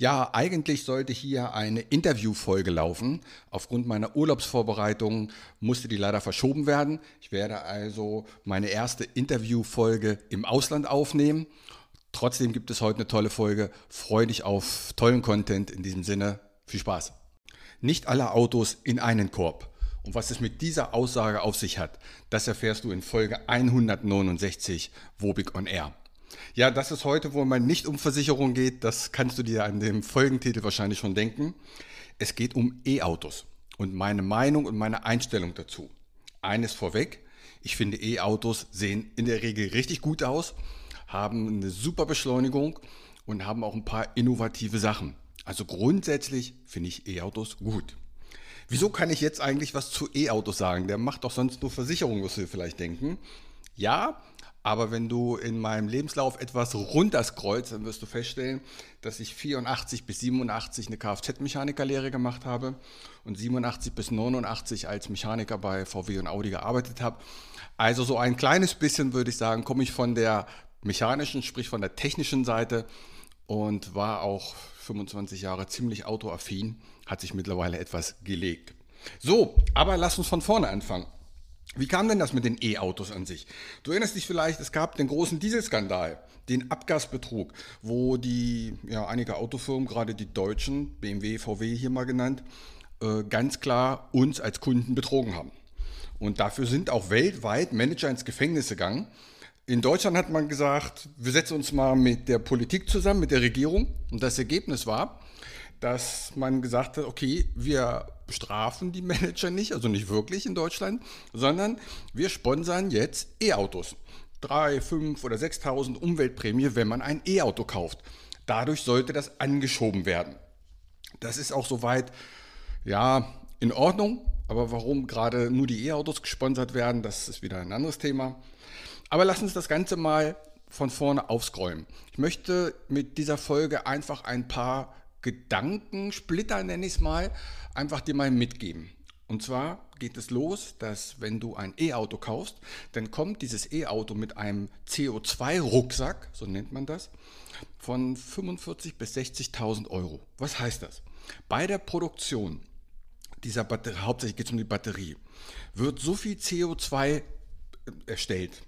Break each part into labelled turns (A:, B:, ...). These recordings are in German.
A: Ja, eigentlich sollte hier eine Interviewfolge laufen. Aufgrund meiner Urlaubsvorbereitung musste die leider verschoben werden. Ich werde also meine erste Interviewfolge im Ausland aufnehmen. Trotzdem gibt es heute eine tolle Folge. Freue dich auf tollen Content. In diesem Sinne, viel Spaß. Nicht alle Autos in einen Korb. Und was es mit dieser Aussage auf sich hat, das erfährst du in Folge 169 Wobig on Air. Ja, dass es heute wohl mal nicht um Versicherung geht, das kannst du dir an dem Folgentitel wahrscheinlich schon denken. Es geht um E-Autos und meine Meinung und meine Einstellung dazu. Eines vorweg, ich finde E-Autos sehen in der Regel richtig gut aus, haben eine super Beschleunigung und haben auch ein paar innovative Sachen. Also grundsätzlich finde ich E-Autos gut. Wieso kann ich jetzt eigentlich was zu E-Autos sagen? Der macht doch sonst nur Versicherung, wirst du vielleicht denken. Ja, aber wenn du in meinem Lebenslauf etwas runterscrollst, dann wirst du feststellen, dass ich 84 bis 87 eine Kfz-Mechanikerlehre gemacht habe und 87 bis 89 als Mechaniker bei VW und Audi gearbeitet habe. Also so ein kleines bisschen würde ich sagen, komme ich von der mechanischen, sprich von der technischen Seite und war auch 25 Jahre ziemlich autoaffin, hat sich mittlerweile etwas gelegt. So, aber lass uns von vorne anfangen. Wie kam denn das mit den E-Autos an sich? Du erinnerst dich vielleicht, es gab den großen Dieselskandal, den Abgasbetrug, wo die, ja, einige Autofirmen, gerade die deutschen, BMW, VW hier mal genannt, äh, ganz klar uns als Kunden betrogen haben. Und dafür sind auch weltweit Manager ins Gefängnis gegangen. In Deutschland hat man gesagt, wir setzen uns mal mit der Politik zusammen, mit der Regierung. Und das Ergebnis war, dass man gesagt hat, okay, wir bestrafen die Manager nicht, also nicht wirklich in Deutschland, sondern wir sponsern jetzt E-Autos. 3, 5 oder 6.000 Umweltprämie, wenn man ein E-Auto kauft. Dadurch sollte das angeschoben werden. Das ist auch soweit, ja, in Ordnung. Aber warum gerade nur die E-Autos gesponsert werden, das ist wieder ein anderes Thema. Aber lass uns das Ganze mal von vorne aufscrollen. Ich möchte mit dieser Folge einfach ein paar Gedankensplitter, nenne ich es mal, einfach dir mal mitgeben. Und zwar geht es los, dass wenn du ein E-Auto kaufst, dann kommt dieses E-Auto mit einem CO2-Rucksack, so nennt man das, von 45.000 bis 60.000 Euro. Was heißt das? Bei der Produktion dieser Batterie, hauptsächlich geht es um die Batterie, wird so viel CO2 erstellt,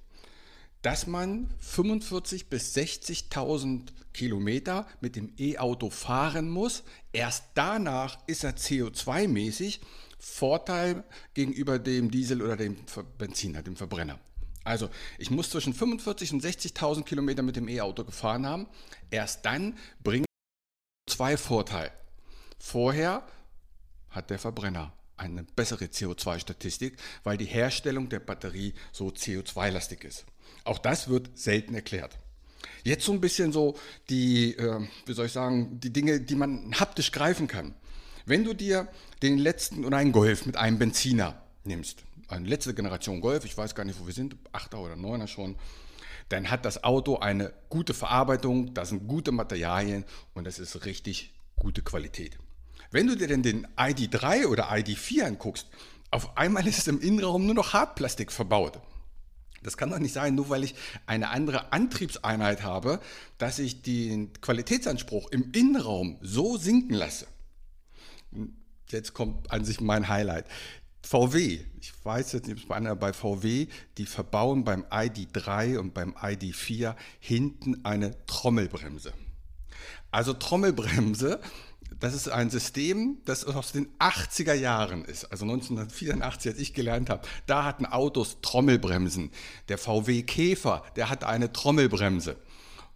A: dass man 45.000 bis 60.000 Kilometer mit dem E-Auto fahren muss. Erst danach ist er CO2-mäßig Vorteil gegenüber dem Diesel oder dem Benziner, dem Verbrenner. Also ich muss zwischen 45.000 und 60.000 Kilometer mit dem E-Auto gefahren haben. Erst dann bringe ich zwei Vorteil. Vorher hat der Verbrenner eine bessere CO2-Statistik, weil die Herstellung der Batterie so CO2-lastig ist. Auch das wird selten erklärt. Jetzt so ein bisschen so die, äh, wie soll ich sagen, die Dinge, die man haptisch greifen kann. Wenn du dir den letzten oder einen Golf mit einem Benziner nimmst, eine letzte Generation Golf, ich weiß gar nicht, wo wir sind, 8er oder 9er schon, dann hat das Auto eine gute Verarbeitung, da sind gute Materialien und das ist richtig gute Qualität. Wenn du dir denn den ID3 oder ID4 anguckst, auf einmal ist es im Innenraum nur noch Hartplastik verbaut. Das kann doch nicht sein, nur weil ich eine andere Antriebseinheit habe, dass ich den Qualitätsanspruch im Innenraum so sinken lasse. Jetzt kommt an sich mein Highlight. VW, ich weiß jetzt nicht, bei VW, die verbauen beim ID3 und beim ID4 hinten eine Trommelbremse. Also Trommelbremse das ist ein System, das aus den 80er Jahren ist, also 1984, als ich gelernt habe. Da hatten Autos Trommelbremsen. Der VW Käfer, der hatte eine Trommelbremse.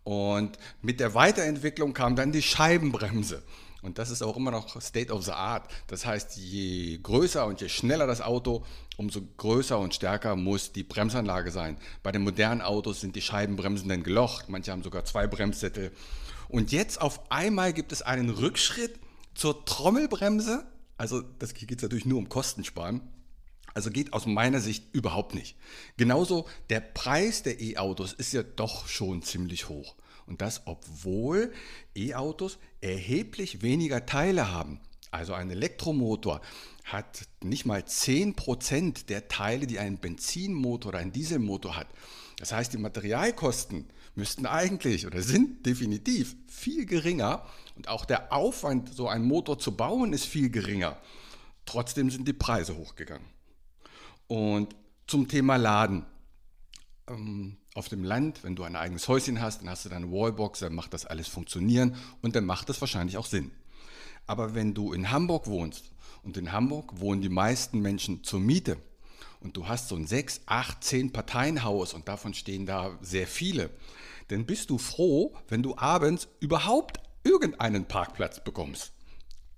A: Und mit der Weiterentwicklung kam dann die Scheibenbremse. Und das ist auch immer noch State of the Art. Das heißt, je größer und je schneller das Auto, umso größer und stärker muss die Bremsanlage sein. Bei den modernen Autos sind die Scheibenbremsen dann gelocht. Manche haben sogar zwei Bremssättel. Und jetzt auf einmal gibt es einen Rückschritt zur Trommelbremse. Also das geht natürlich nur um Kostensparen. Also geht aus meiner Sicht überhaupt nicht. Genauso der Preis der E-Autos ist ja doch schon ziemlich hoch. Und das, obwohl E-Autos erheblich weniger Teile haben. Also ein Elektromotor hat nicht mal 10% der Teile, die ein Benzinmotor oder ein Dieselmotor hat. Das heißt, die Materialkosten müssten eigentlich oder sind definitiv viel geringer und auch der Aufwand, so einen Motor zu bauen, ist viel geringer. Trotzdem sind die Preise hochgegangen. Und zum Thema Laden. Ähm, auf dem Land, wenn du ein eigenes Häuschen hast, dann hast du deine Wallbox, dann macht das alles funktionieren und dann macht das wahrscheinlich auch Sinn. Aber wenn du in Hamburg wohnst und in Hamburg wohnen die meisten Menschen zur Miete und du hast so ein 6, 8, 10 Parteienhaus und davon stehen da sehr viele, dann bist du froh, wenn du abends überhaupt irgendeinen Parkplatz bekommst.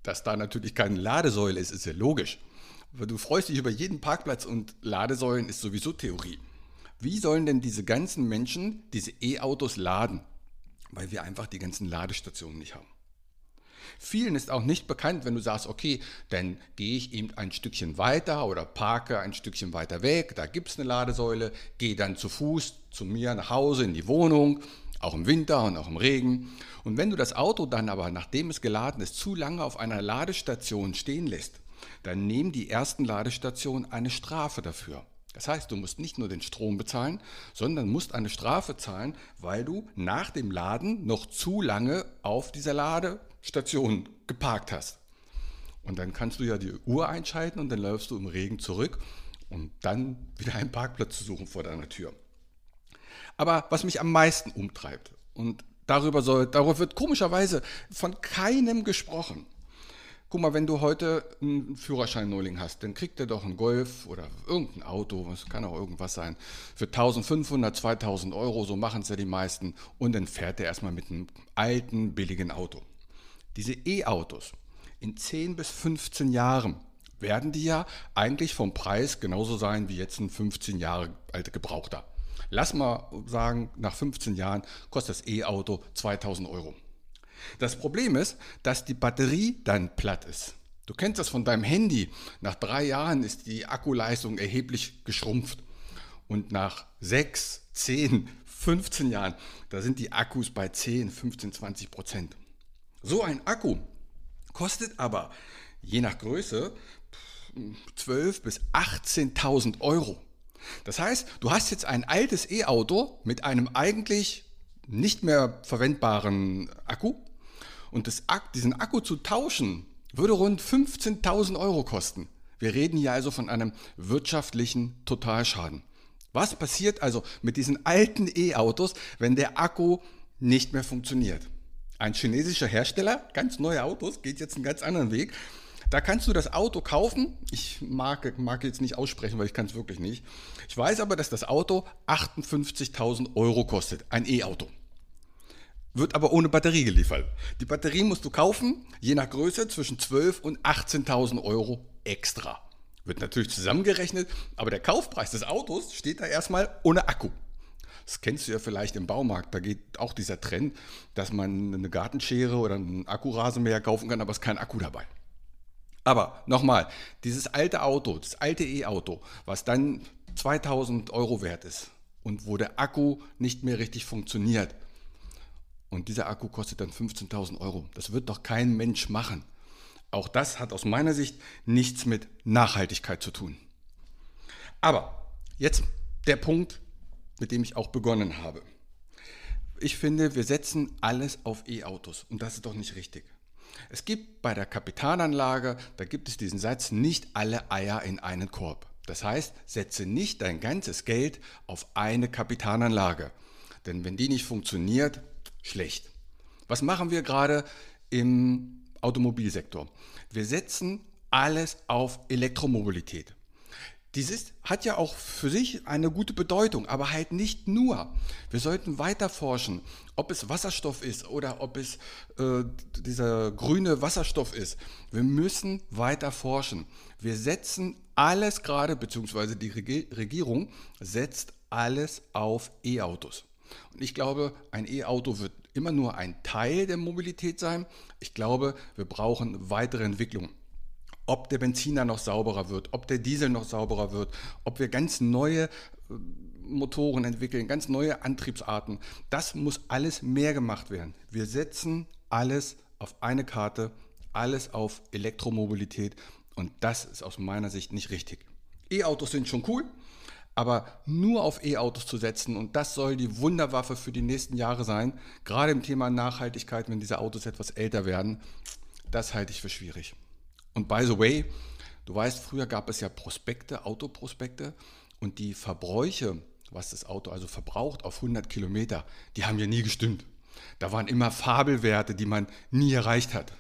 A: Dass da natürlich keine Ladesäule ist, ist ja logisch. Aber du freust dich über jeden Parkplatz und Ladesäulen ist sowieso Theorie. Wie sollen denn diese ganzen Menschen diese E-Autos laden? Weil wir einfach die ganzen Ladestationen nicht haben. Vielen ist auch nicht bekannt, wenn du sagst, okay, dann gehe ich eben ein Stückchen weiter oder parke ein Stückchen weiter weg, da gibt es eine Ladesäule, gehe dann zu Fuß zu mir nach Hause in die Wohnung, auch im Winter und auch im Regen. Und wenn du das Auto dann aber, nachdem es geladen ist, zu lange auf einer Ladestation stehen lässt, dann nehmen die ersten Ladestationen eine Strafe dafür. Das heißt, du musst nicht nur den Strom bezahlen, sondern musst eine Strafe zahlen, weil du nach dem Laden noch zu lange auf dieser Ladestation geparkt hast. Und dann kannst du ja die Uhr einschalten und dann läufst du im Regen zurück, um dann wieder einen Parkplatz zu suchen vor deiner Tür. Aber was mich am meisten umtreibt, und darüber, soll, darüber wird komischerweise von keinem gesprochen, Guck mal, wenn du heute einen Führerschein Neuling hast, dann kriegt er doch einen Golf oder irgendein Auto, es kann auch irgendwas sein, für 1500, 2000 Euro, so machen es ja die meisten, und dann fährt er erstmal mit einem alten, billigen Auto. Diese E-Autos, in 10 bis 15 Jahren werden die ja eigentlich vom Preis genauso sein wie jetzt ein 15 Jahre alter Gebrauchter. Lass mal sagen, nach 15 Jahren kostet das E-Auto 2000 Euro. Das Problem ist, dass die Batterie dann platt ist. Du kennst das von deinem Handy. Nach drei Jahren ist die Akkuleistung erheblich geschrumpft. Und nach sechs, zehn, 15 Jahren, da sind die Akkus bei 10, 15, 20 Prozent. So ein Akku kostet aber je nach Größe 12.000 bis 18.000 Euro. Das heißt, du hast jetzt ein altes E-Auto mit einem eigentlich nicht mehr verwendbaren Akku und das, diesen Akku zu tauschen, würde rund 15.000 Euro kosten. Wir reden hier also von einem wirtschaftlichen Totalschaden. Was passiert also mit diesen alten E-Autos, wenn der Akku nicht mehr funktioniert? Ein chinesischer Hersteller, ganz neue Autos, geht jetzt einen ganz anderen Weg. Da kannst du das Auto kaufen. Ich mag, mag jetzt nicht aussprechen, weil ich kann es wirklich nicht. Ich weiß aber, dass das Auto 58.000 Euro kostet, ein E-Auto wird aber ohne Batterie geliefert. Die Batterie musst du kaufen, je nach Größe zwischen 12.000 und 18.000 Euro extra. Wird natürlich zusammengerechnet, aber der Kaufpreis des Autos steht da erstmal ohne Akku. Das kennst du ja vielleicht im Baumarkt, da geht auch dieser Trend, dass man eine Gartenschere oder einen Akkurasenmäher kaufen kann, aber es ist kein Akku dabei. Aber nochmal, dieses alte Auto, das alte E-Auto, was dann 2000 Euro wert ist und wo der Akku nicht mehr richtig funktioniert, und dieser Akku kostet dann 15.000 Euro. Das wird doch kein Mensch machen. Auch das hat aus meiner Sicht nichts mit Nachhaltigkeit zu tun. Aber jetzt der Punkt, mit dem ich auch begonnen habe. Ich finde, wir setzen alles auf E-Autos und das ist doch nicht richtig. Es gibt bei der Kapitalanlage, da gibt es diesen Satz, nicht alle Eier in einen Korb. Das heißt, setze nicht dein ganzes Geld auf eine Kapitalanlage. Denn wenn die nicht funktioniert, schlecht. Was machen wir gerade im Automobilsektor? Wir setzen alles auf Elektromobilität. Dieses hat ja auch für sich eine gute Bedeutung, aber halt nicht nur. Wir sollten weiter forschen, ob es Wasserstoff ist oder ob es äh, dieser grüne Wasserstoff ist. Wir müssen weiter forschen. Wir setzen alles gerade, beziehungsweise die Regierung setzt alles auf E-Autos. Und ich glaube, ein E-Auto wird immer nur ein Teil der Mobilität sein. Ich glaube, wir brauchen weitere Entwicklungen. Ob der Benziner noch sauberer wird, ob der Diesel noch sauberer wird, ob wir ganz neue äh, Motoren entwickeln, ganz neue Antriebsarten. Das muss alles mehr gemacht werden. Wir setzen alles auf eine Karte, alles auf Elektromobilität Und das ist aus meiner Sicht nicht richtig. E-Autos sind schon cool, aber nur auf E-Autos zu setzen und das soll die Wunderwaffe für die nächsten Jahre sein, gerade im Thema Nachhaltigkeit, wenn diese Autos etwas älter werden, das halte ich für schwierig. Und by the way, du weißt, früher gab es ja Prospekte, Autoprospekte und die Verbräuche, was das Auto also verbraucht auf 100 Kilometer, die haben ja nie gestimmt. Da waren immer Fabelwerte, die man nie erreicht hat.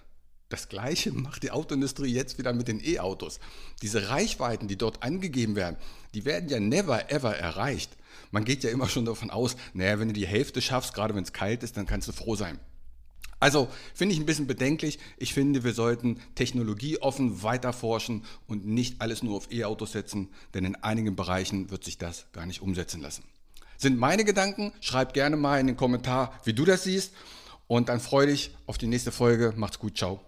A: Das gleiche macht die Autoindustrie jetzt wieder mit den E-Autos. Diese Reichweiten, die dort angegeben werden, die werden ja never ever erreicht. Man geht ja immer schon davon aus, naja, wenn du die Hälfte schaffst, gerade wenn es kalt ist, dann kannst du froh sein. Also finde ich ein bisschen bedenklich. Ich finde, wir sollten technologieoffen weiterforschen und nicht alles nur auf E-Autos setzen, denn in einigen Bereichen wird sich das gar nicht umsetzen lassen. Sind meine Gedanken? Schreib gerne mal in den Kommentar, wie du das siehst. Und dann freue dich auf die nächste Folge. Macht's gut, ciao.